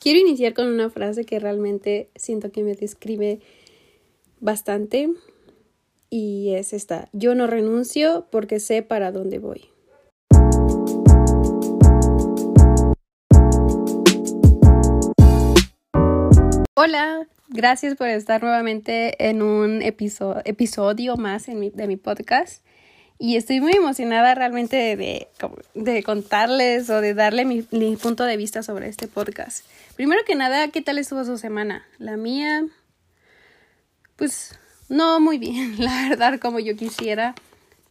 Quiero iniciar con una frase que realmente siento que me describe bastante y es esta, yo no renuncio porque sé para dónde voy. Hola, gracias por estar nuevamente en un episodio, más de mi podcast. Y estoy muy emocionada realmente de, de, contarles o de darle mi, mi, punto de vista sobre este podcast. Primero que nada, ¿qué tal estuvo su semana? La mía, pues no muy bien, la verdad, como yo quisiera,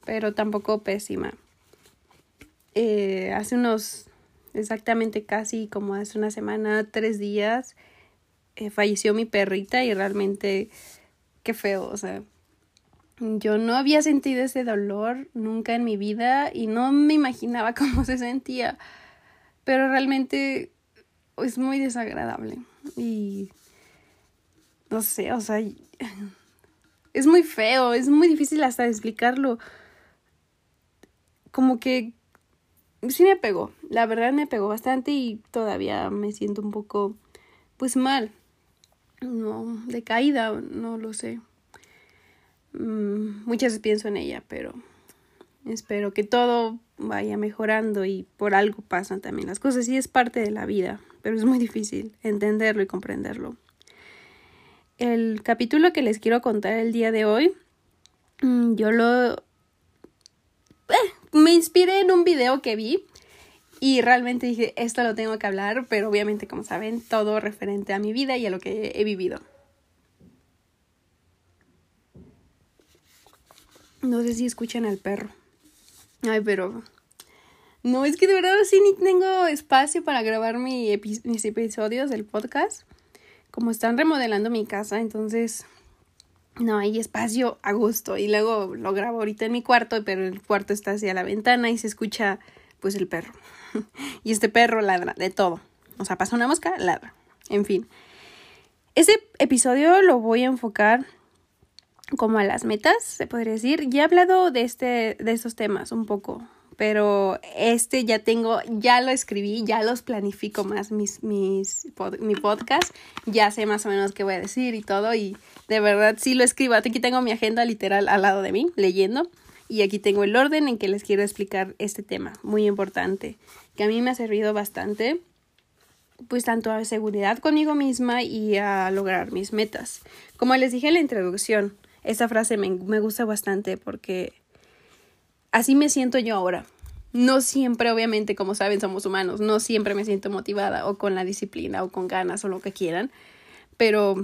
pero tampoco pésima. Eh, hace unos, exactamente casi como hace una semana, tres días, eh, falleció mi perrita y realmente, qué feo, o sea yo no había sentido ese dolor nunca en mi vida y no me imaginaba cómo se sentía, pero realmente es muy desagradable y no sé, o sea, es muy feo, es muy difícil hasta explicarlo. Como que sí me pegó, la verdad me pegó bastante y todavía me siento un poco pues mal. No, decaída, no lo sé. Mm, muchas pienso en ella, pero espero que todo vaya mejorando y por algo pasan también las cosas y es parte de la vida, pero es muy difícil entenderlo y comprenderlo. El capítulo que les quiero contar el día de hoy, mm, yo lo... Eh, me inspiré en un video que vi y realmente dije, esto lo tengo que hablar, pero obviamente como saben, todo referente a mi vida y a lo que he vivido. No sé si escuchan al perro. Ay, pero... No, es que de verdad sí ni tengo espacio para grabar mis episodios del podcast. Como están remodelando mi casa, entonces no hay espacio a gusto. Y luego lo grabo ahorita en mi cuarto, pero el cuarto está hacia la ventana y se escucha pues el perro. y este perro ladra de todo. O sea, pasa una mosca, ladra. En fin. Ese episodio lo voy a enfocar como a las metas, se podría decir. Ya he hablado de este, de estos temas un poco, pero este ya tengo, ya lo escribí, ya los planifico más mis, mis, mi podcast, ya sé más o menos qué voy a decir y todo, y de verdad sí lo escribo. Aquí tengo mi agenda literal al lado de mí, leyendo, y aquí tengo el orden en que les quiero explicar este tema, muy importante, que a mí me ha servido bastante pues tanto a seguridad conmigo misma y a lograr mis metas. Como les dije en la introducción, esa frase me, me gusta bastante porque así me siento yo ahora. No siempre, obviamente, como saben, somos humanos, no siempre me siento motivada o con la disciplina o con ganas o lo que quieran, pero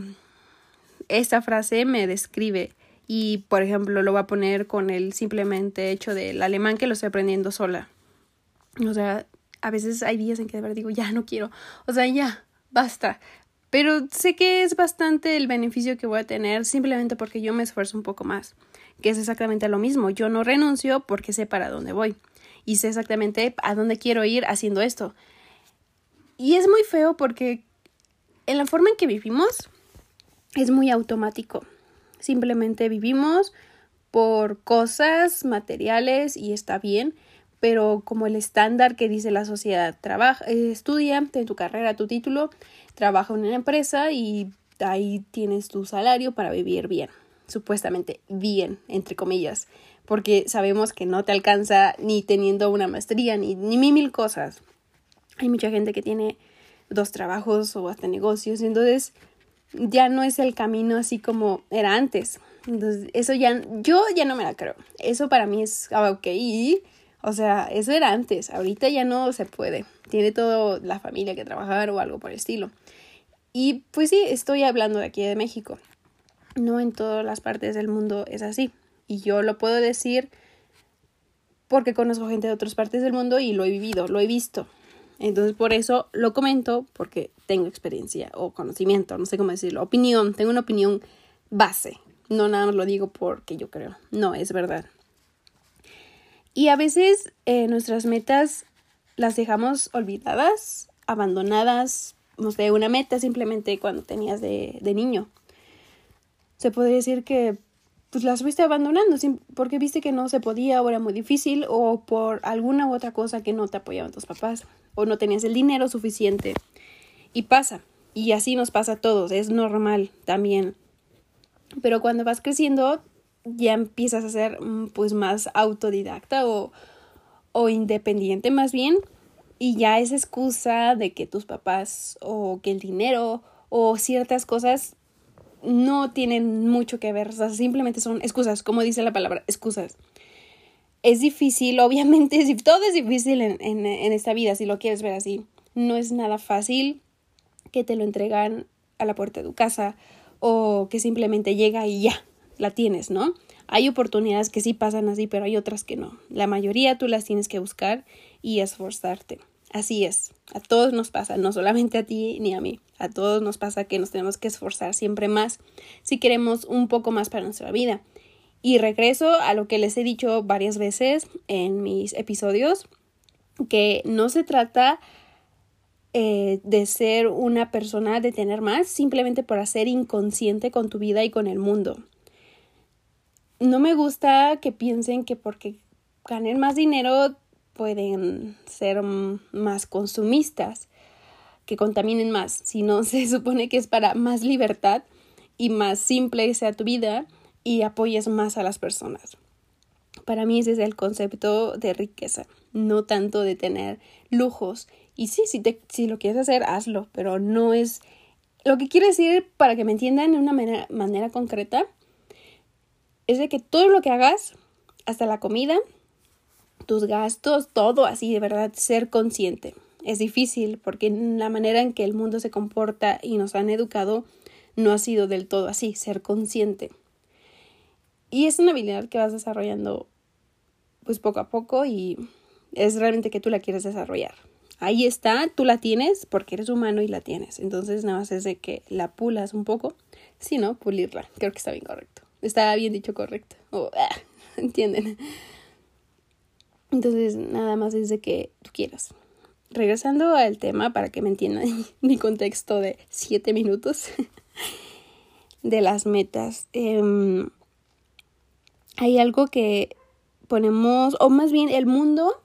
esta frase me describe y, por ejemplo, lo voy a poner con el simplemente hecho del alemán que lo estoy aprendiendo sola. O sea, a veces hay días en que de verdad digo, ya no quiero, o sea, ya, basta, pero sé que es bastante el beneficio que voy a tener simplemente porque yo me esfuerzo un poco más, que es exactamente lo mismo. Yo no renuncio porque sé para dónde voy y sé exactamente a dónde quiero ir haciendo esto. Y es muy feo porque en la forma en que vivimos es muy automático. Simplemente vivimos por cosas materiales y está bien, pero como el estándar que dice la sociedad, trabaja, eh, estudia, ten tu carrera, tu título, trabaja en una empresa y ahí tienes tu salario para vivir bien, supuestamente bien, entre comillas, porque sabemos que no te alcanza ni teniendo una maestría ni, ni mil cosas. Hay mucha gente que tiene dos trabajos o hasta negocios, entonces ya no es el camino así como era antes. Entonces, eso ya, yo ya no me la creo. Eso para mí es, ah, o sea, eso era antes, ahorita ya no se puede. Tiene toda la familia que trabajar o algo por el estilo. Y pues sí, estoy hablando de aquí de México. No en todas las partes del mundo es así. Y yo lo puedo decir porque conozco gente de otras partes del mundo y lo he vivido, lo he visto. Entonces por eso lo comento porque tengo experiencia o conocimiento, no sé cómo decirlo, opinión, tengo una opinión base. No nada más lo digo porque yo creo, no, es verdad. Y a veces eh, nuestras metas las dejamos olvidadas, abandonadas, no sé, una meta simplemente cuando tenías de, de niño. Se podría decir que pues las fuiste abandonando porque viste que no se podía o era muy difícil o por alguna u otra cosa que no te apoyaban tus papás o no tenías el dinero suficiente. Y pasa. Y así nos pasa a todos. Es normal también. Pero cuando vas creciendo, ya empiezas a ser mm, pues más autodidacta o, o independiente más bien. Y ya esa excusa de que tus papás o que el dinero o ciertas cosas no tienen mucho que ver, o sea, simplemente son excusas, como dice la palabra, excusas. Es difícil, obviamente, todo es difícil en, en, en esta vida, si lo quieres ver así. No es nada fácil que te lo entregan a la puerta de tu casa o que simplemente llega y ya, la tienes, ¿no? Hay oportunidades que sí pasan así, pero hay otras que no. La mayoría tú las tienes que buscar y esforzarte. Así es, a todos nos pasa, no solamente a ti ni a mí, a todos nos pasa que nos tenemos que esforzar siempre más si queremos un poco más para nuestra vida. Y regreso a lo que les he dicho varias veces en mis episodios, que no se trata eh, de ser una persona de tener más simplemente por ser inconsciente con tu vida y con el mundo. No me gusta que piensen que porque ganen más dinero pueden ser más consumistas, que contaminen más, sino se supone que es para más libertad y más simple sea tu vida y apoyes más a las personas. Para mí ese es el concepto de riqueza, no tanto de tener lujos. Y sí, si, te, si lo quieres hacer, hazlo, pero no es... Lo que quiero decir, para que me entiendan de una manera, manera concreta, es de que todo lo que hagas, hasta la comida, tus gastos, todo así, de verdad, ser consciente. Es difícil porque la manera en que el mundo se comporta y nos han educado no ha sido del todo así, ser consciente. Y es una habilidad que vas desarrollando pues poco a poco y es realmente que tú la quieres desarrollar. Ahí está, tú la tienes porque eres humano y la tienes. Entonces nada más es de que la pulas un poco, si no, pulirla. Creo que está bien correcto. Está bien dicho correcto. Ah, ¿Entienden? Entonces, nada más es de que tú quieras. Regresando al tema, para que me entiendan mi contexto de siete minutos de las metas. Em, hay algo que ponemos, o más bien el mundo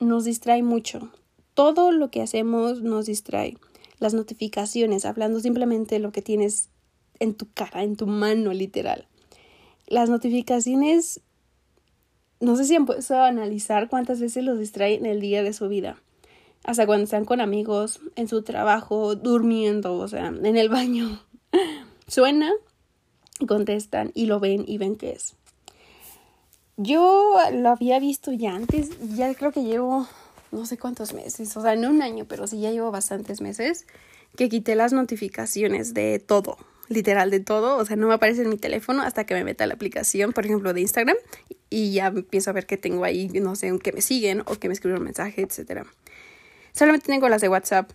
nos distrae mucho. Todo lo que hacemos nos distrae. Las notificaciones, hablando simplemente de lo que tienes en tu cara, en tu mano, literal. Las notificaciones no sé si han puesto a analizar cuántas veces los distraen en el día de su vida. Hasta cuando están con amigos, en su trabajo, durmiendo, o sea, en el baño. Suena, contestan y lo ven y ven qué es. Yo lo había visto ya antes, ya creo que llevo no sé cuántos meses, o sea, no un año, pero sí ya llevo bastantes meses que quité las notificaciones de todo, literal de todo, o sea, no me aparece en mi teléfono hasta que me meta la aplicación, por ejemplo, de Instagram y ya empiezo a ver que tengo ahí, no sé, que me siguen o que me escriben un mensaje, etcétera. Solamente tengo las de WhatsApp.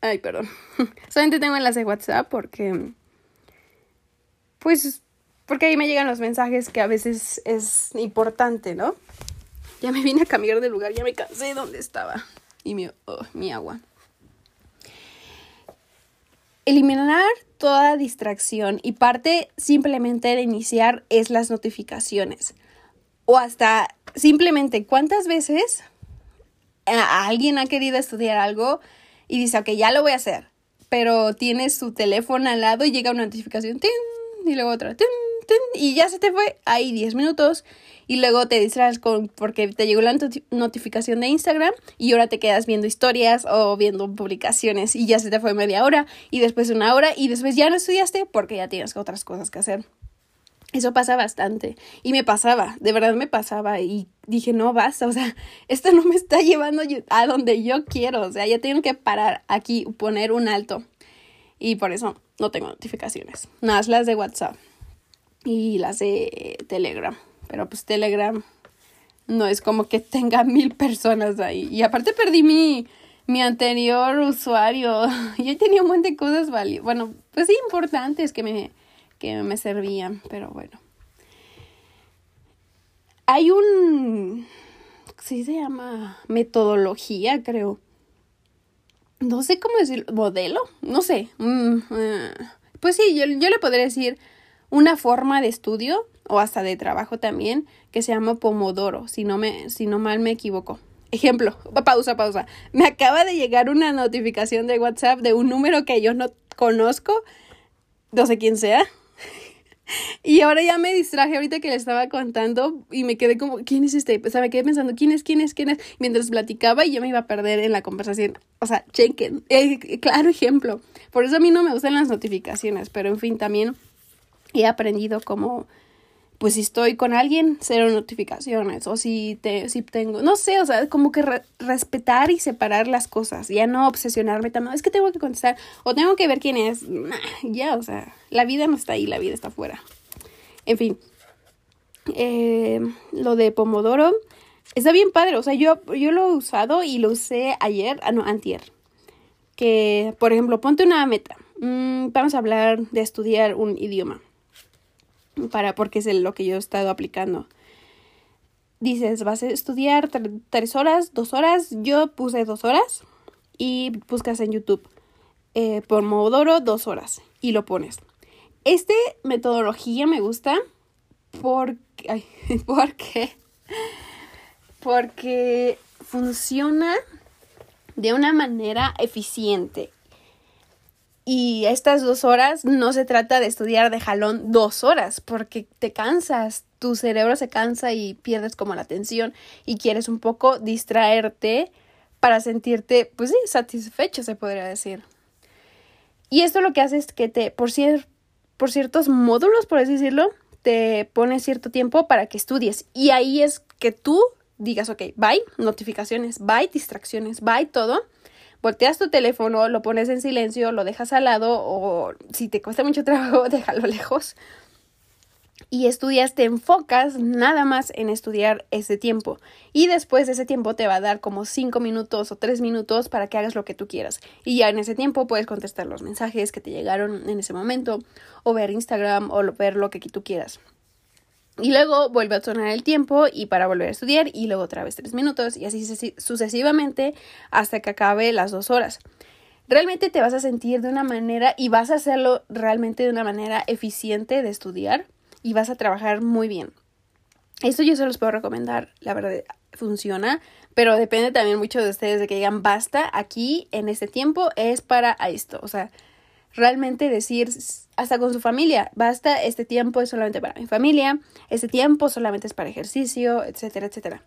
Ay, perdón. Solamente tengo las de WhatsApp porque pues porque ahí me llegan los mensajes que a veces es importante, ¿no? Ya me vine a cambiar de lugar, ya me cansé de donde estaba. Y mi, oh, mi agua. Eliminar toda distracción y parte simplemente de iniciar es las notificaciones. O hasta simplemente cuántas veces alguien ha querido estudiar algo y dice, ok, ya lo voy a hacer. Pero tienes tu teléfono al lado y llega una notificación, y luego otra, y ya se te fue ahí 10 minutos y luego te distraes con porque te llegó la notificación de Instagram y ahora te quedas viendo historias o viendo publicaciones y ya se te fue media hora y después una hora y después ya no estudiaste porque ya tienes otras cosas que hacer. Eso pasa bastante y me pasaba, de verdad me pasaba y dije, no basta, o sea, esto no me está llevando a donde yo quiero, o sea, ya tengo que parar aquí, poner un alto y por eso no tengo notificaciones, nada más las de WhatsApp y las de Telegram. Pero pues Telegram no es como que tenga mil personas ahí. Y aparte perdí mi, mi anterior usuario. Yo tenía un montón de cosas valiosas. Bueno, pues importantes que me, que me servían. Pero bueno. Hay un... Sí se llama metodología, creo. No sé cómo decir. ¿Modelo? No sé. Mm, eh, pues sí, yo, yo le podría decir una forma de estudio o hasta de trabajo también que se llama Pomodoro, si no, me, si no mal me equivoco. ejemplo, pausa, pausa. Me acaba de llegar una notificación de WhatsApp de un número que yo no conozco, no sé quién sea. Y ahora ya me distraje ahorita que le estaba contando y me quedé como, ¿quién es este? O sea, me quedé pensando, ¿quién es? ¿Quién es? ¿Quién es? Mientras platicaba y yo me iba a perder en la conversación. O sea, chequen, claro ejemplo. Por eso a mí no me gustan las notificaciones, pero en fin, también he aprendido como pues si estoy con alguien, cero notificaciones. O si, te, si tengo, no sé, o sea, como que respetar y separar las cosas. Ya no obsesionarme tanto. Es que tengo que contestar o tengo que ver quién es. ya, o sea, la vida no está ahí, la vida está afuera. En fin, eh, lo de Pomodoro está bien padre. O sea, yo, yo lo he usado y lo usé ayer, ah, no, antier. Que, por ejemplo, ponte una meta. Mm, vamos a hablar de estudiar un idioma para porque es lo que yo he estado aplicando. Dices, vas a estudiar tres horas, dos horas. Yo puse dos horas y buscas en YouTube eh, por Pomodoro dos horas y lo pones. Esta metodología me gusta porque, porque, porque funciona de una manera eficiente y estas dos horas no se trata de estudiar de jalón dos horas, porque te cansas, tu cerebro se cansa y pierdes como la atención y quieres un poco distraerte para sentirte, pues sí, satisfecho, se podría decir. Y esto lo que hace es que te, por, por ciertos módulos, por así decirlo, te pone cierto tiempo para que estudies. Y ahí es que tú digas, ok, bye, notificaciones, bye, distracciones, bye, todo volteas tu teléfono, lo pones en silencio, lo dejas al lado o si te cuesta mucho trabajo, déjalo lejos. Y estudias, te enfocas nada más en estudiar ese tiempo. Y después de ese tiempo te va a dar como cinco minutos o tres minutos para que hagas lo que tú quieras. Y ya en ese tiempo puedes contestar los mensajes que te llegaron en ese momento, o ver Instagram, o ver lo que tú quieras. Y luego vuelve a sonar el tiempo y para volver a estudiar y luego otra vez tres minutos y así sucesivamente hasta que acabe las dos horas. Realmente te vas a sentir de una manera y vas a hacerlo realmente de una manera eficiente de estudiar y vas a trabajar muy bien. Esto yo se los puedo recomendar, la verdad funciona, pero depende también mucho de ustedes de que digan basta, aquí en este tiempo es para esto, o sea, realmente decir hasta con su familia, basta, este tiempo es solamente para mi familia, este tiempo solamente es para ejercicio, etcétera, etcétera.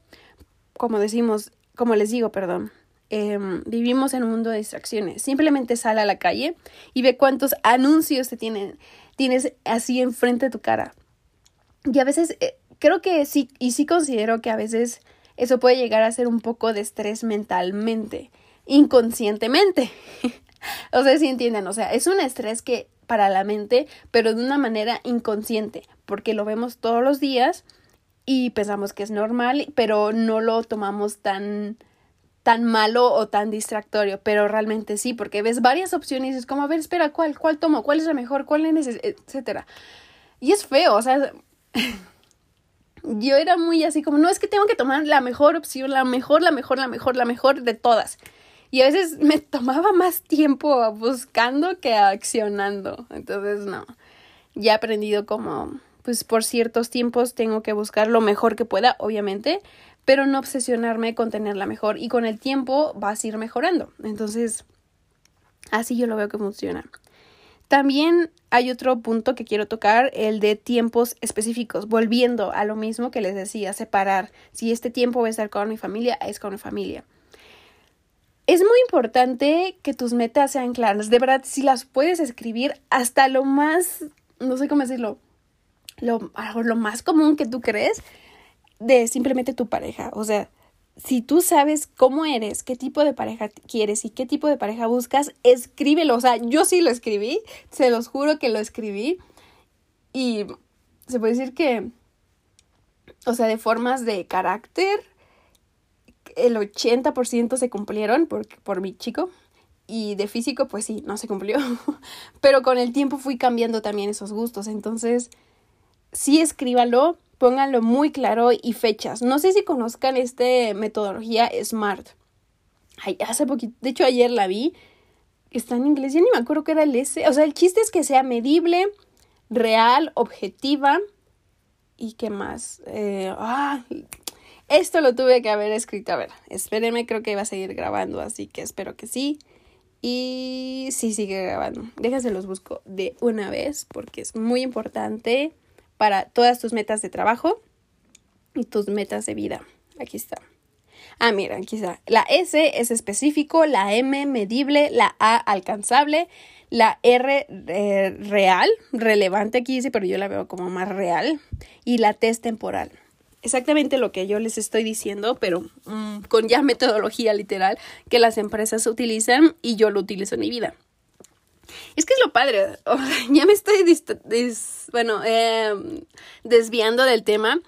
Como decimos, como les digo, perdón, em, vivimos en un mundo de distracciones. Simplemente sal a la calle y ve cuántos anuncios te tienen, tienes así enfrente de tu cara. Y a veces, eh, creo que sí, y sí considero que a veces eso puede llegar a ser un poco de estrés mentalmente, inconscientemente. o sea, si entienden, o sea, es un estrés que para la mente, pero de una manera inconsciente, porque lo vemos todos los días y pensamos que es normal, pero no lo tomamos tan tan malo o tan distractorio, pero realmente sí, porque ves varias opciones y es como, a ver, espera, ¿cuál? ¿Cuál tomo? ¿Cuál es la mejor? ¿Cuál es? etcétera. Y es feo, o sea, yo era muy así como, no, es que tengo que tomar la mejor opción, la mejor, la mejor, la mejor, la mejor de todas. Y a veces me tomaba más tiempo buscando que accionando. Entonces, no. Ya he aprendido como, pues por ciertos tiempos tengo que buscar lo mejor que pueda, obviamente, pero no obsesionarme con tenerla mejor. Y con el tiempo vas a ir mejorando. Entonces, así yo lo veo que funciona. También hay otro punto que quiero tocar, el de tiempos específicos, volviendo a lo mismo que les decía, separar. Si este tiempo voy a estar con mi familia, es con mi familia. Es muy importante que tus metas sean claras. De verdad, si las puedes escribir hasta lo más, no sé cómo decirlo, lo, lo más común que tú crees de simplemente tu pareja. O sea, si tú sabes cómo eres, qué tipo de pareja quieres y qué tipo de pareja buscas, escríbelo. O sea, yo sí lo escribí, se los juro que lo escribí. Y se puede decir que, o sea, de formas de carácter, el 80% se cumplieron por, por mi chico. Y de físico, pues sí, no se cumplió. Pero con el tiempo fui cambiando también esos gustos. Entonces, sí escríbalo, pónganlo muy claro y fechas. No sé si conozcan esta metodología SMART. Ay, hace poquito, de hecho ayer la vi. Está en inglés, ya ni me acuerdo que era el S. O sea, el chiste es que sea medible, real, objetiva. ¿Y qué más? Eh, ah, Esto lo tuve que haber escrito. A ver, espérenme, creo que iba a seguir grabando, así que espero que sí. Y sí, sigue grabando. Déjense los busco de una vez porque es muy importante para todas tus metas de trabajo y tus metas de vida. Aquí está. Ah, mira, aquí está. La S es específico, la M medible, la A alcanzable, la R eh, real, relevante aquí dice, pero yo la veo como más real, y la T es temporal. Exactamente lo que yo les estoy diciendo, pero mm, con ya metodología literal que las empresas utilizan y yo lo utilizo en mi vida. Es que es lo padre, ya me estoy bueno, em, desviando del tema.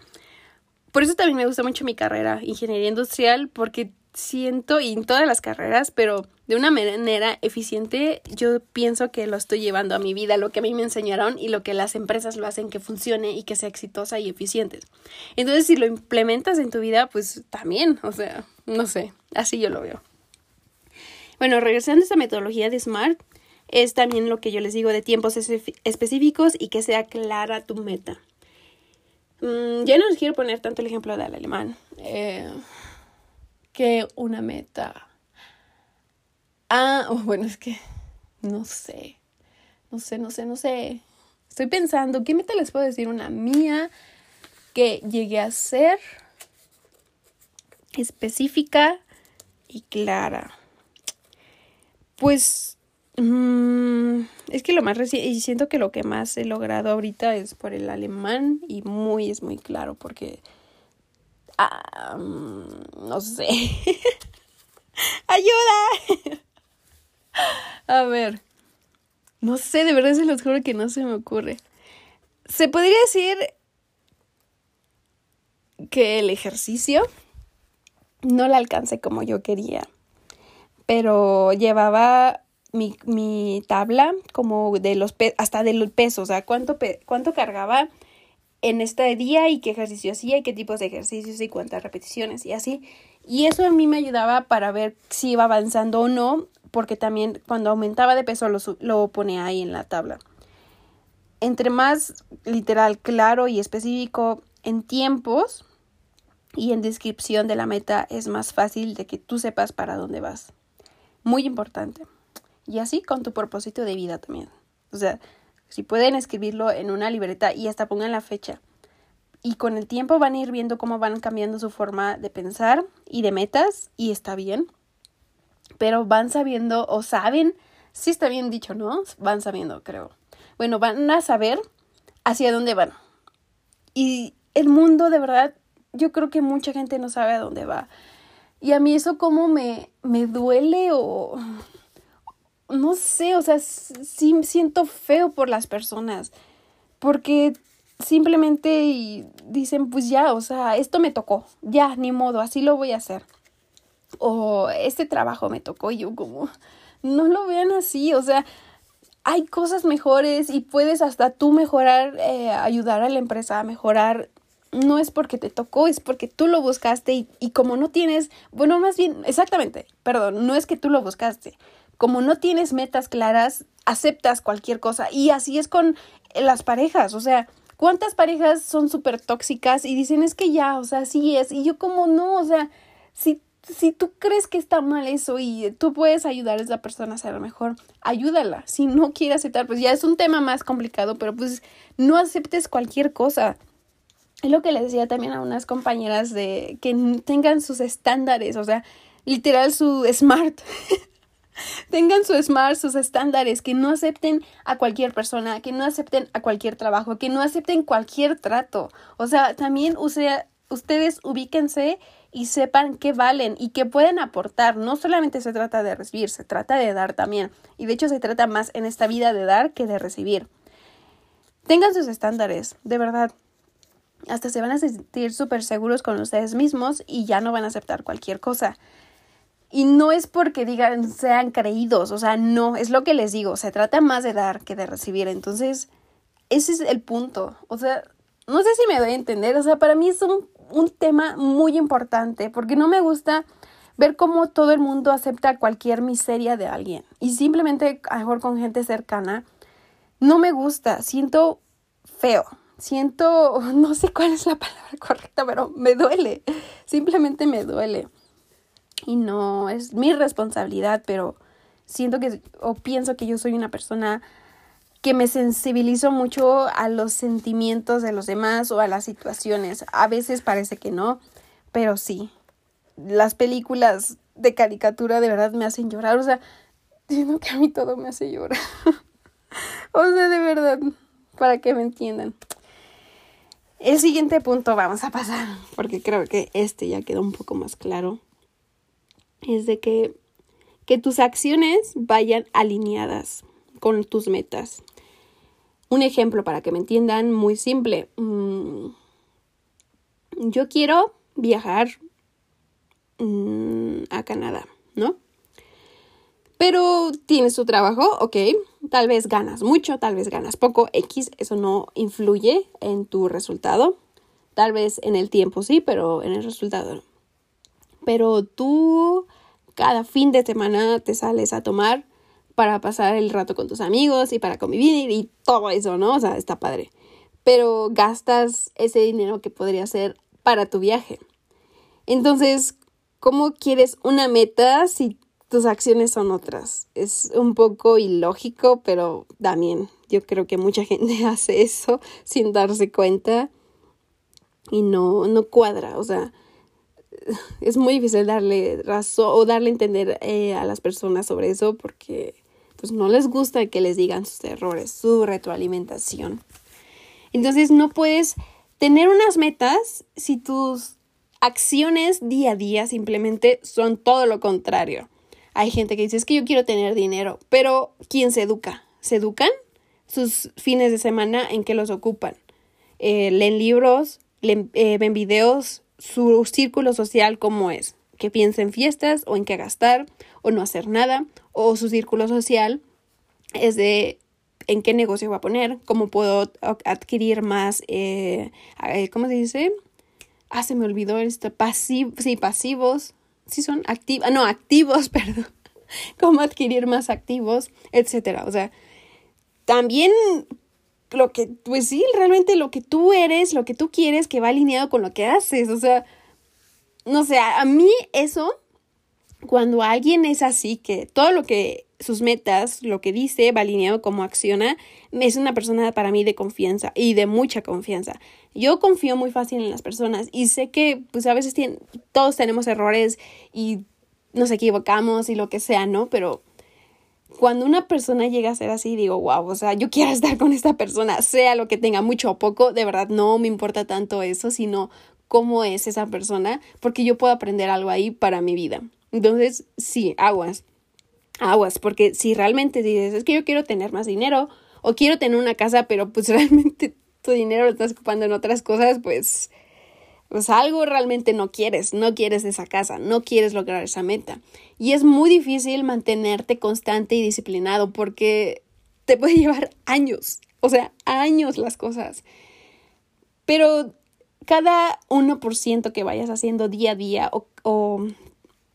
Por eso también me gusta mucho mi carrera, ingeniería industrial, porque siento, y en todas las carreras, pero de una manera eficiente, yo pienso que lo estoy llevando a mi vida, lo que a mí me enseñaron y lo que las empresas lo hacen que funcione y que sea exitosa y eficiente. Entonces, si lo implementas en tu vida, pues también, o sea, no sé, así yo lo veo. Bueno, regresando a esta metodología de SMART, es también lo que yo les digo de tiempos específicos y que sea clara tu meta. Mm, ya no les quiero poner tanto el ejemplo del alemán. Eh, que una meta. Ah, bueno, es que no sé. No sé, no sé, no sé. Estoy pensando, ¿qué meta les puedo decir? Una mía que llegué a ser específica y clara. Pues Mm, es que lo más reciente, y siento que lo que más he logrado ahorita es por el alemán y muy, es muy claro porque, ah, mm, no sé, ayuda. A ver, no sé, de verdad se los juro que no se me ocurre. Se podría decir que el ejercicio no lo alcancé como yo quería, pero llevaba mi, mi tabla como de los hasta del peso, o sea, cuánto, cuánto cargaba en este día y qué ejercicio hacía y qué tipos de ejercicios y cuántas repeticiones y así. Y eso a mí me ayudaba para ver si iba avanzando o no, porque también cuando aumentaba de peso lo, lo ponía ahí en la tabla. Entre más literal, claro y específico en tiempos y en descripción de la meta es más fácil de que tú sepas para dónde vas. Muy importante. Y así con tu propósito de vida también. O sea, si pueden escribirlo en una libreta y hasta pongan la fecha. Y con el tiempo van a ir viendo cómo van cambiando su forma de pensar y de metas y está bien. Pero van sabiendo o saben, si está bien dicho, ¿no? Van sabiendo, creo. Bueno, van a saber hacia dónde van. Y el mundo, de verdad, yo creo que mucha gente no sabe a dónde va. Y a mí eso como me, me duele o no sé, o sea, sí siento feo por las personas, porque simplemente dicen, pues ya, o sea, esto me tocó, ya, ni modo, así lo voy a hacer. O este trabajo me tocó yo como, no lo vean así, o sea, hay cosas mejores y puedes hasta tú mejorar, eh, ayudar a la empresa a mejorar. No es porque te tocó, es porque tú lo buscaste y, y como no tienes, bueno, más bien, exactamente, perdón, no es que tú lo buscaste, como no tienes metas claras, aceptas cualquier cosa. Y así es con las parejas, o sea, ¿cuántas parejas son súper tóxicas y dicen es que ya, o sea, sí es? Y yo como no, o sea, si, si tú crees que está mal eso y tú puedes ayudar a esa persona a ser mejor, ayúdala. Si no quiere aceptar, pues ya es un tema más complicado, pero pues no aceptes cualquier cosa. Es lo que les decía también a unas compañeras de que tengan sus estándares, o sea, literal su smart. tengan su smart, sus estándares, que no acepten a cualquier persona, que no acepten a cualquier trabajo, que no acepten cualquier trato. O sea, también ustedes ubíquense y sepan qué valen y qué pueden aportar. No solamente se trata de recibir, se trata de dar también. Y de hecho se trata más en esta vida de dar que de recibir. Tengan sus estándares, de verdad. Hasta se van a sentir súper seguros con ustedes mismos y ya no van a aceptar cualquier cosa. Y no es porque digan sean creídos, o sea, no, es lo que les digo, se trata más de dar que de recibir. Entonces, ese es el punto. O sea, no sé si me doy a entender, o sea, para mí es un, un tema muy importante porque no me gusta ver cómo todo el mundo acepta cualquier miseria de alguien y simplemente a mejor con gente cercana. No me gusta, siento feo, siento, no sé cuál es la palabra correcta, pero me duele, simplemente me duele. Y no es mi responsabilidad, pero siento que o pienso que yo soy una persona que me sensibilizo mucho a los sentimientos de los demás o a las situaciones. A veces parece que no, pero sí. Las películas de caricatura de verdad me hacen llorar, o sea, siento que a mí todo me hace llorar. o sea, de verdad, para que me entiendan. El siguiente punto vamos a pasar, porque creo que este ya quedó un poco más claro. Es de que, que tus acciones vayan alineadas con tus metas. Un ejemplo para que me entiendan muy simple. Mm, yo quiero viajar mm, a Canadá, ¿no? Pero tienes tu trabajo, ok, tal vez ganas mucho, tal vez ganas poco, X, eso no influye en tu resultado. Tal vez en el tiempo sí, pero en el resultado no. Pero tú cada fin de semana te sales a tomar para pasar el rato con tus amigos y para convivir y todo eso, ¿no? O sea, está padre. Pero gastas ese dinero que podría ser para tu viaje. Entonces, ¿cómo quieres una meta si tus acciones son otras. Es un poco ilógico, pero también yo creo que mucha gente hace eso sin darse cuenta y no, no cuadra. O sea, es muy difícil darle razón o darle a entender eh, a las personas sobre eso porque pues no les gusta que les digan sus errores, su retroalimentación. Entonces no puedes tener unas metas si tus acciones día a día simplemente son todo lo contrario. Hay gente que dice, es que yo quiero tener dinero, pero ¿quién se educa? ¿Se educan? Sus fines de semana, ¿en qué los ocupan? Eh, ¿Leen libros? Eh, ¿Ven videos? ¿Su círculo social cómo es? ¿Que piensa en fiestas o en qué gastar o no hacer nada? ¿O su círculo social es de en qué negocio va a poner? ¿Cómo puedo adquirir más, eh, ¿cómo se dice? Ah, se me olvidó esto, sí, pasivos sí son activos, no, activos, perdón, cómo adquirir más activos, etcétera. O sea, también lo que, pues sí, realmente lo que tú eres, lo que tú quieres, que va alineado con lo que haces. O sea, no sé, a mí eso, cuando alguien es así, que todo lo que sus metas, lo que dice, va alineado como acciona, es una persona para mí de confianza y de mucha confianza. Yo confío muy fácil en las personas y sé que pues a veces todos tenemos errores y nos equivocamos y lo que sea, ¿no? Pero cuando una persona llega a ser así, digo, wow, o sea, yo quiero estar con esta persona, sea lo que tenga, mucho o poco, de verdad no me importa tanto eso, sino cómo es esa persona, porque yo puedo aprender algo ahí para mi vida. Entonces, sí, aguas aguas, porque si realmente dices, es que yo quiero tener más dinero o quiero tener una casa, pero pues realmente tu dinero lo estás ocupando en otras cosas, pues, pues algo realmente no quieres, no quieres esa casa, no quieres lograr esa meta. Y es muy difícil mantenerte constante y disciplinado porque te puede llevar años, o sea, años las cosas. Pero cada 1% que vayas haciendo día a día o, o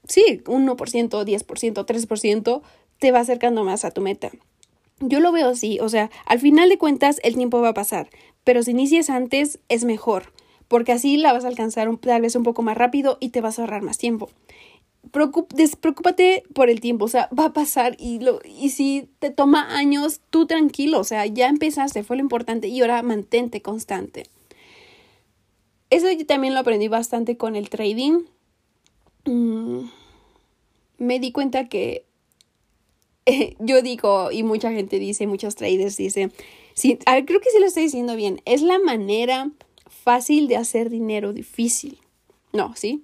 sí, 1%, 10%, 3%, te va acercando más a tu meta. Yo lo veo así, o sea, al final de cuentas el tiempo va a pasar, pero si inicias antes es mejor, porque así la vas a alcanzar tal vez un poco más rápido y te vas a ahorrar más tiempo. despreocúpate por el tiempo, o sea, va a pasar y, lo, y si te toma años, tú tranquilo, o sea, ya empezaste, fue lo importante y ahora mantente constante. Eso yo también lo aprendí bastante con el trading. Mm, me di cuenta que yo digo, y mucha gente dice, muchos traders dicen, sí, creo que sí lo estoy diciendo bien, es la manera fácil de hacer dinero difícil. No, ¿sí?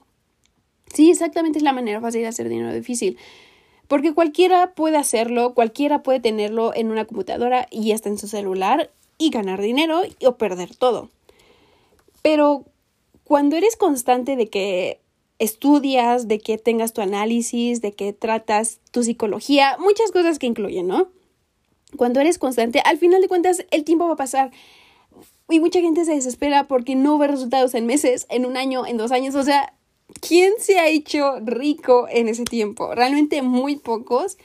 Sí, exactamente es la manera fácil de hacer dinero difícil. Porque cualquiera puede hacerlo, cualquiera puede tenerlo en una computadora y hasta en su celular y ganar dinero o perder todo. Pero cuando eres constante de que estudias, de que tengas tu análisis, de que tratas tu psicología, muchas cosas que incluyen, ¿no? Cuando eres constante, al final de cuentas el tiempo va a pasar. Y mucha gente se desespera porque no ve resultados en meses, en un año, en dos años. O sea, ¿quién se ha hecho rico en ese tiempo? Realmente muy pocos.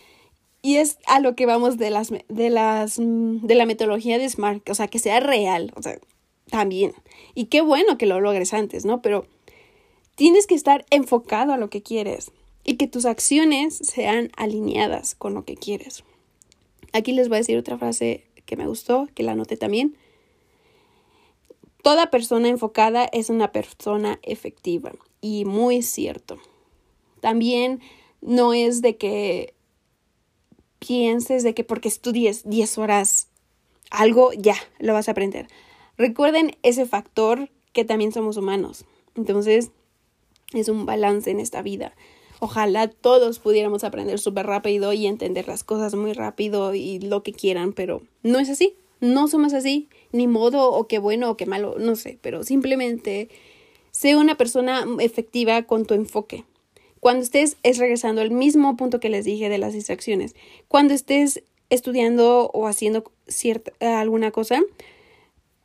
Y es a lo que vamos de las de las de la metodología de Smart, o sea, que sea real, o sea, también. Y qué bueno que lo logres antes, ¿no? Pero tienes que estar enfocado a lo que quieres y que tus acciones sean alineadas con lo que quieres. Aquí les voy a decir otra frase que me gustó, que la anoté también. Toda persona enfocada es una persona efectiva y muy cierto. También no es de que pienses de que porque estudies 10 horas algo ya lo vas a aprender. Recuerden ese factor que también somos humanos. Entonces, es un balance en esta vida. Ojalá todos pudiéramos aprender súper rápido y entender las cosas muy rápido y lo que quieran, pero no es así. No somos así, ni modo o qué bueno o qué malo, no sé, pero simplemente sé una persona efectiva con tu enfoque. Cuando estés, es regresando al mismo punto que les dije de las distracciones. Cuando estés estudiando o haciendo cierta, alguna cosa,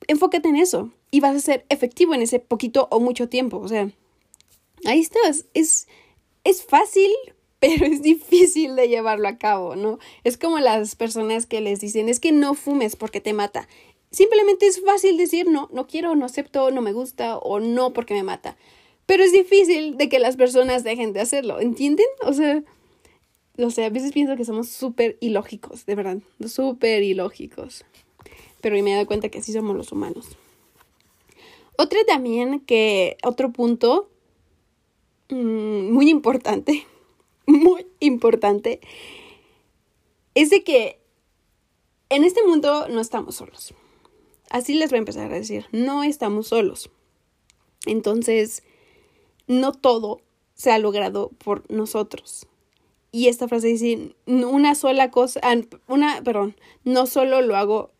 enfócate en eso y vas a ser efectivo en ese poquito o mucho tiempo. O sea, ahí estás. Es, es fácil, pero es difícil de llevarlo a cabo, ¿no? Es como las personas que les dicen, es que no fumes porque te mata. Simplemente es fácil decir no, no quiero, no acepto, no me gusta o no porque me mata. Pero es difícil de que las personas dejen de hacerlo, ¿entienden? O sea, o sea, a veces pienso que somos súper ilógicos, de verdad, súper ilógicos. Pero me he dado cuenta que así somos los humanos. Otra también que, otro punto mm, muy importante, muy importante, es de que en este mundo no estamos solos. Así les voy a empezar a decir, no estamos solos. Entonces, no todo se ha logrado por nosotros. Y esta frase dice, una sola cosa, ah, una, perdón, no solo lo hago,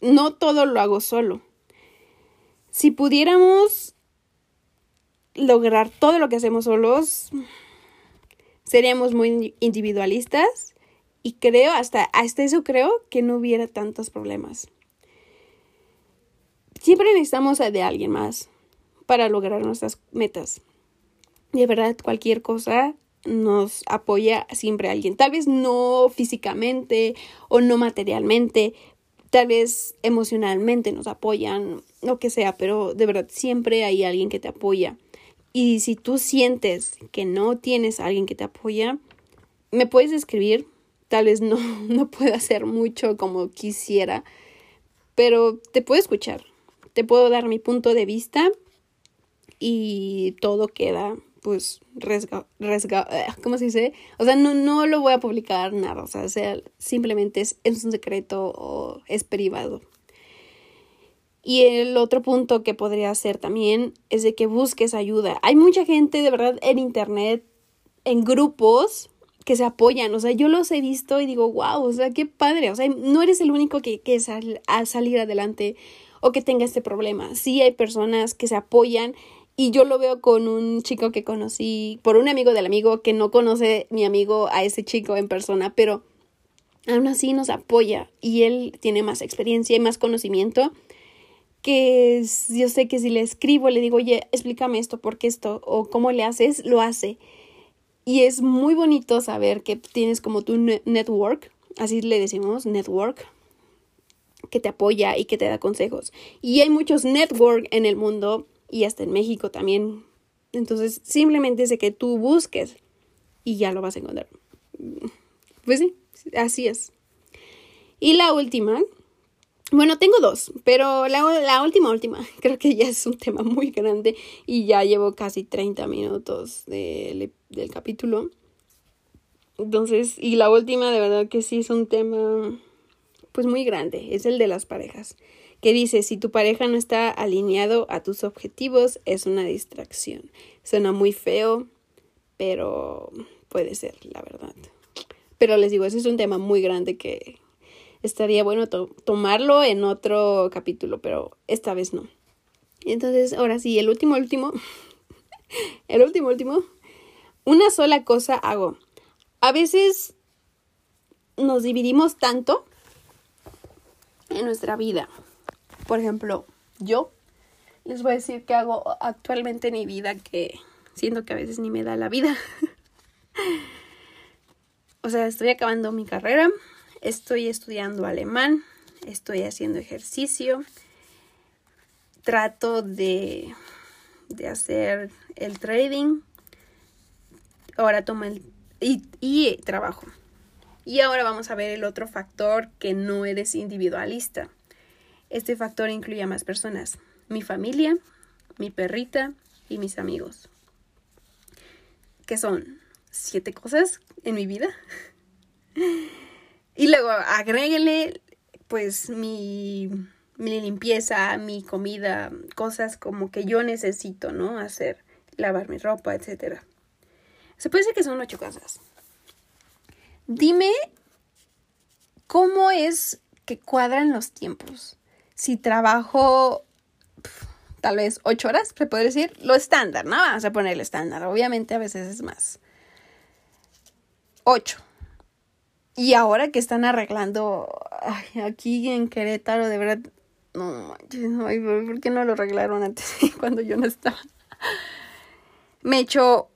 no todo lo hago solo. Si pudiéramos lograr todo lo que hacemos solos, seríamos muy individualistas y creo, hasta, eso creo, que no hubiera tantos problemas. Siempre necesitamos de alguien más para lograr nuestras metas. De verdad, cualquier cosa nos apoya siempre alguien. Tal vez no físicamente o no materialmente, tal vez emocionalmente nos apoyan, lo que sea, pero de verdad siempre hay alguien que te apoya. Y si tú sientes que no tienes a alguien que te apoya, me puedes escribir. Tal vez no, no pueda hacer mucho como quisiera, pero te puedo escuchar te puedo dar mi punto de vista y todo queda pues resga, resga eh, ¿cómo se dice? O sea, no, no lo voy a publicar nada, o sea, sea simplemente es, es un secreto o es privado. Y el otro punto que podría hacer también es de que busques ayuda. Hay mucha gente de verdad en internet, en grupos que se apoyan. O sea, yo los he visto y digo, wow, o sea, qué padre. O sea, no eres el único que, que sal, a salir adelante o que tenga este problema. Sí hay personas que se apoyan y yo lo veo con un chico que conocí, por un amigo del amigo que no conoce mi amigo a ese chico en persona, pero aún así nos apoya y él tiene más experiencia y más conocimiento que yo sé que si le escribo, le digo, oye, explícame esto, por qué esto, o cómo le haces, lo hace. Y es muy bonito saber que tienes como tu network, así le decimos, network, que te apoya y que te da consejos. Y hay muchos network en el mundo y hasta en México también. Entonces, simplemente es que tú busques y ya lo vas a encontrar. Pues sí, así es. Y la última, bueno, tengo dos, pero la, última, última, creo que ya es un tema muy grande y ya llevo casi 30 minutos del capítulo. Entonces, y la última, de verdad que sí es un tema pues muy grande, es el de las parejas, que dice, si tu pareja no está alineado a tus objetivos, es una distracción. Suena muy feo, pero puede ser, la verdad. Pero les digo, ese es un tema muy grande que estaría bueno tomarlo en otro capítulo, pero esta vez no. Entonces, ahora sí, el último, último, el último, último, una sola cosa hago. A veces nos dividimos tanto en nuestra vida. Por ejemplo, yo les voy a decir que hago actualmente en mi vida que siento que a veces ni me da la vida. o sea, estoy acabando mi carrera, estoy estudiando alemán, estoy haciendo ejercicio, trato de, de hacer el trading. Ahora tomo el... Y, y trabajo. Y ahora vamos a ver el otro factor que no eres individualista. Este factor incluye a más personas. Mi familia, mi perrita y mis amigos. Que son siete cosas en mi vida. y luego agréguele pues mi, mi limpieza, mi comida, cosas como que yo necesito, ¿no? Hacer, lavar mi ropa, etc. Se puede decir que son ocho cosas. Dime cómo es que cuadran los tiempos. Si trabajo tal vez ocho horas, se puede decir, lo estándar, ¿no? Vamos a poner el estándar. Obviamente a veces es más. Ocho. Y ahora que están arreglando aquí en Querétaro, de verdad, no ¿por qué no lo arreglaron antes cuando yo no estaba? Me echo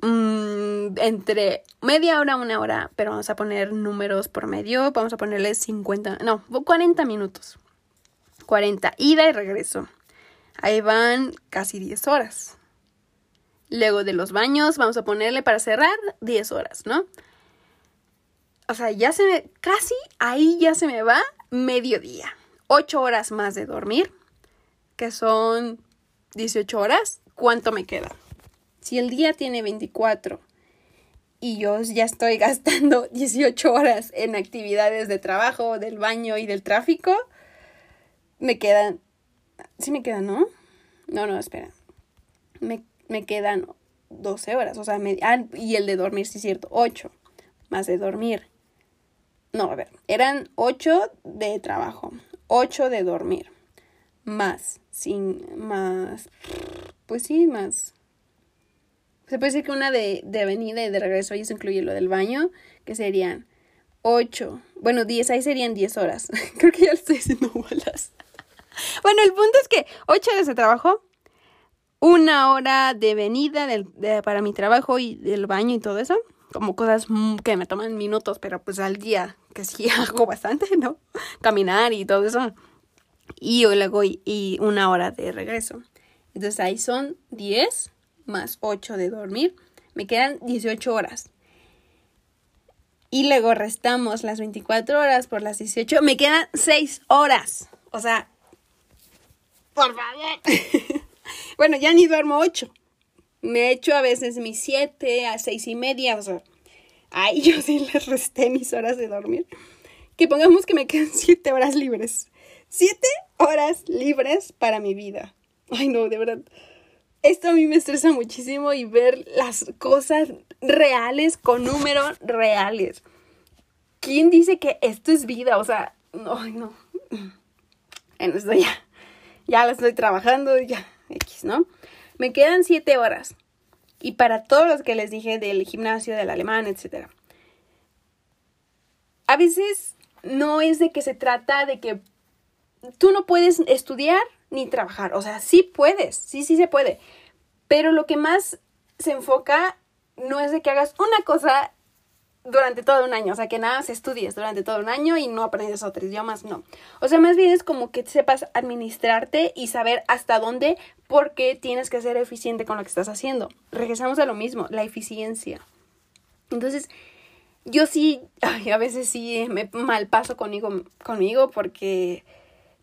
mm, entre media hora, una hora, pero vamos a poner números por medio, vamos a ponerle 50, no, 40 minutos. 40, ida y regreso. Ahí van casi 10 horas. Luego de los baños, vamos a ponerle para cerrar 10 horas, ¿no? O sea, ya se me, casi ahí ya se me va mediodía. 8 horas más de dormir, que son 18 horas. ¿Cuánto me queda? Si el día tiene 24 y yo ya estoy gastando 18 horas en actividades de trabajo, del baño y del tráfico, me quedan... Sí me quedan, ¿no? No, no, espera. Me, me quedan 12 horas, o sea, ah, y el de dormir, sí es cierto, 8 más de dormir. No, a ver, eran 8 de trabajo, 8 de dormir, más, sin, más, pues sí, más. Se puede decir que una de, de venida y de regreso, y eso incluye lo del baño, que serían 8, bueno, 10, ahí serían 10 horas. Creo que ya estoy haciendo bolas. bueno, el punto es que 8 horas de trabajo, una hora de venida para mi trabajo y del baño y todo eso, como cosas que me toman minutos, pero pues al día, que sí hago bastante, ¿no? Caminar y todo eso. Y luego y, y una hora de regreso. Entonces ahí son 10 más 8 de dormir. Me quedan 18 horas. Y luego restamos las 24 horas por las 18. Me quedan 6 horas. O sea, por favor. bueno, ya ni duermo 8. Me echo a veces mis 7 a 6 y media. O sea, Ay, yo sí les resté mis horas de dormir. Que pongamos que me quedan siete horas libres. Siete horas libres para mi vida. Ay, no, de verdad. Esto a mí me estresa muchísimo y ver las cosas reales con números reales. ¿Quién dice que esto es vida? O sea, ay, no. Bueno, esto ya. Ya lo estoy trabajando, ya. X, ¿no? Me quedan siete horas y para todos los que les dije del gimnasio, del alemán, etc. A veces no es de que se trata de que tú no puedes estudiar ni trabajar, o sea, sí puedes, sí, sí se puede, pero lo que más se enfoca no es de que hagas una cosa durante todo un año, o sea, que nada más estudies durante todo un año y no aprendes otros idiomas, no. O sea, más bien es como que sepas administrarte y saber hasta dónde, porque tienes que ser eficiente con lo que estás haciendo. Regresamos a lo mismo, la eficiencia. Entonces, yo sí, a veces sí me mal paso conmigo, conmigo porque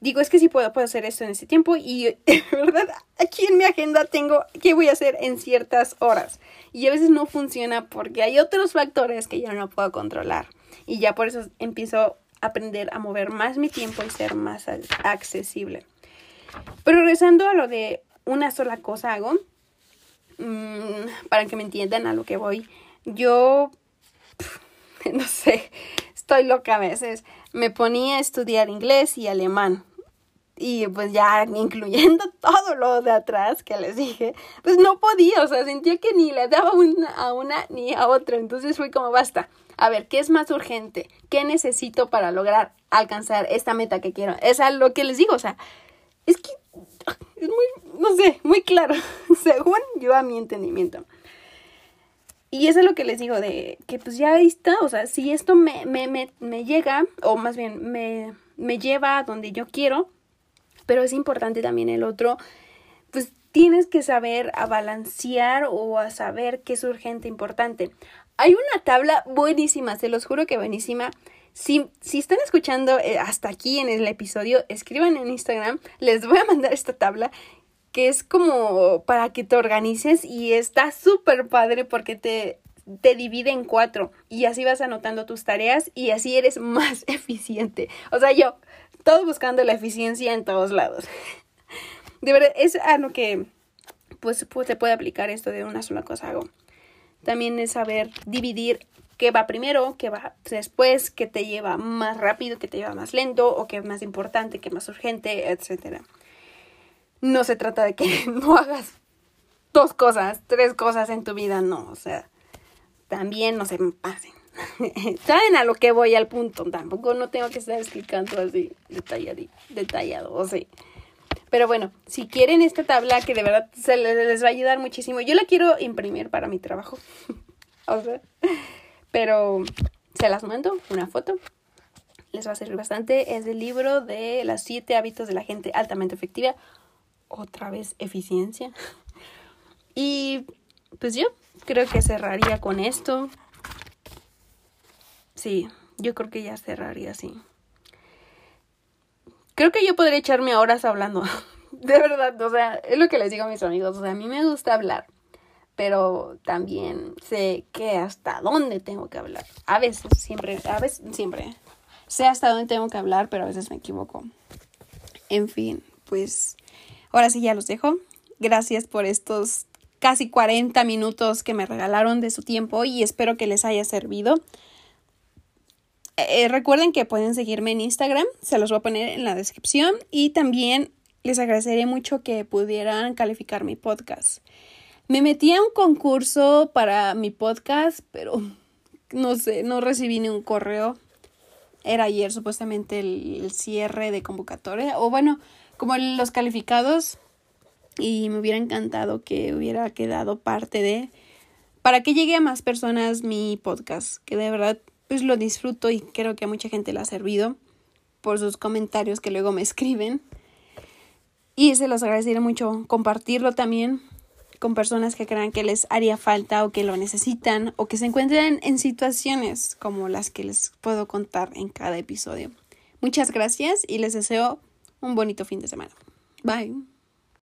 digo, es que sí puedo, puedo hacer esto en ese tiempo y, ¿verdad? Aquí en mi agenda tengo qué voy a hacer en ciertas horas. Y a veces no funciona porque hay otros factores que yo no puedo controlar. Y ya por eso empiezo a aprender a mover más mi tiempo y ser más accesible. Pero regresando a lo de una sola cosa hago, mm, para que me entiendan a lo que voy, yo, no sé, estoy loca a veces. Me ponía a estudiar inglés y alemán y pues ya incluyendo todo lo de atrás que les dije, pues no podía, o sea, sentía que ni le daba una a una ni a otra, entonces fue como basta. A ver, ¿qué es más urgente? ¿Qué necesito para lograr alcanzar esta meta que quiero? Es a lo que les digo, o sea, es que es muy, no sé, muy claro, según yo a mi entendimiento. Y eso es lo que les digo, de que pues ya está, o sea, si esto me, me, me, me llega, o más bien me, me lleva a donde yo quiero, Pero es importante también el otro, pues tienes que saber a balancear o a saber qué es urgente, importante. Hay una tabla buenísima, se los juro que buenísima. Si, si están escuchando eh, hasta aquí en el episodio, escriban en Instagram, les voy a mandar esta tabla que es como para que te organices y está súper padre porque te, te divide en cuatro y así vas anotando tus tareas y así eres más eficiente. O sea, yo, todo buscando la eficiencia en todos lados. De verdad, es a lo que pues, se puede aplicar esto de una sola cosa hago. También es saber dividir qué va primero, qué va después, qué te lleva más rápido, qué te lleva más lento, o qué es más importante, qué es más urgente, etcétera. No se trata de que no hagas dos cosas, tres cosas en tu vida, no, o sea, también no se pasen. Saben a lo que voy al punto, tampoco no tengo que estar explicando así detallado, detallado, o sea. Pero bueno, si quieren esta tabla que de verdad se les, va a ayudar muchísimo, yo la quiero imprimir para mi trabajo. o sea, pero se las mando, una foto. Les va a servir bastante. Es el libro de las siete hábitos de la gente altamente efectiva. Otra vez eficiencia. Y pues yo creo que cerraría con esto. Sí, yo creo que ya cerraría así. Creo que yo podría echarme horas hablando. De verdad, o sea, es lo que les digo a mis amigos. O sea, a mí me gusta hablar. Pero también sé que hasta dónde tengo que hablar. A veces, siempre, a veces, siempre. Sé hasta dónde tengo que hablar, pero a veces me equivoco. En fin, pues ahora sí ya los dejo. Gracias por estos casi 40 minutos que me regalaron de su tiempo y espero que les haya servido. Eh, recuerden que pueden seguirme en Instagram, se los voy a poner en la descripción y también les agradecería mucho que pudieran calificar mi podcast. Me metí a un concurso para mi podcast, pero no sé, no recibí ni un correo. Era ayer supuestamente el, el cierre de convocatoria, o bueno, como los calificados, y me hubiera encantado que hubiera quedado parte de, para que llegue a más personas mi podcast, que de verdad pues lo disfruto y creo que a mucha gente le ha servido por sus comentarios que luego me escriben. Y se los agradeceré mucho compartirlo también con personas que crean que les haría falta o que lo necesitan o que se encuentren en situaciones como las que les puedo contar en cada episodio. Muchas gracias y les deseo un bonito fin de semana. Bye.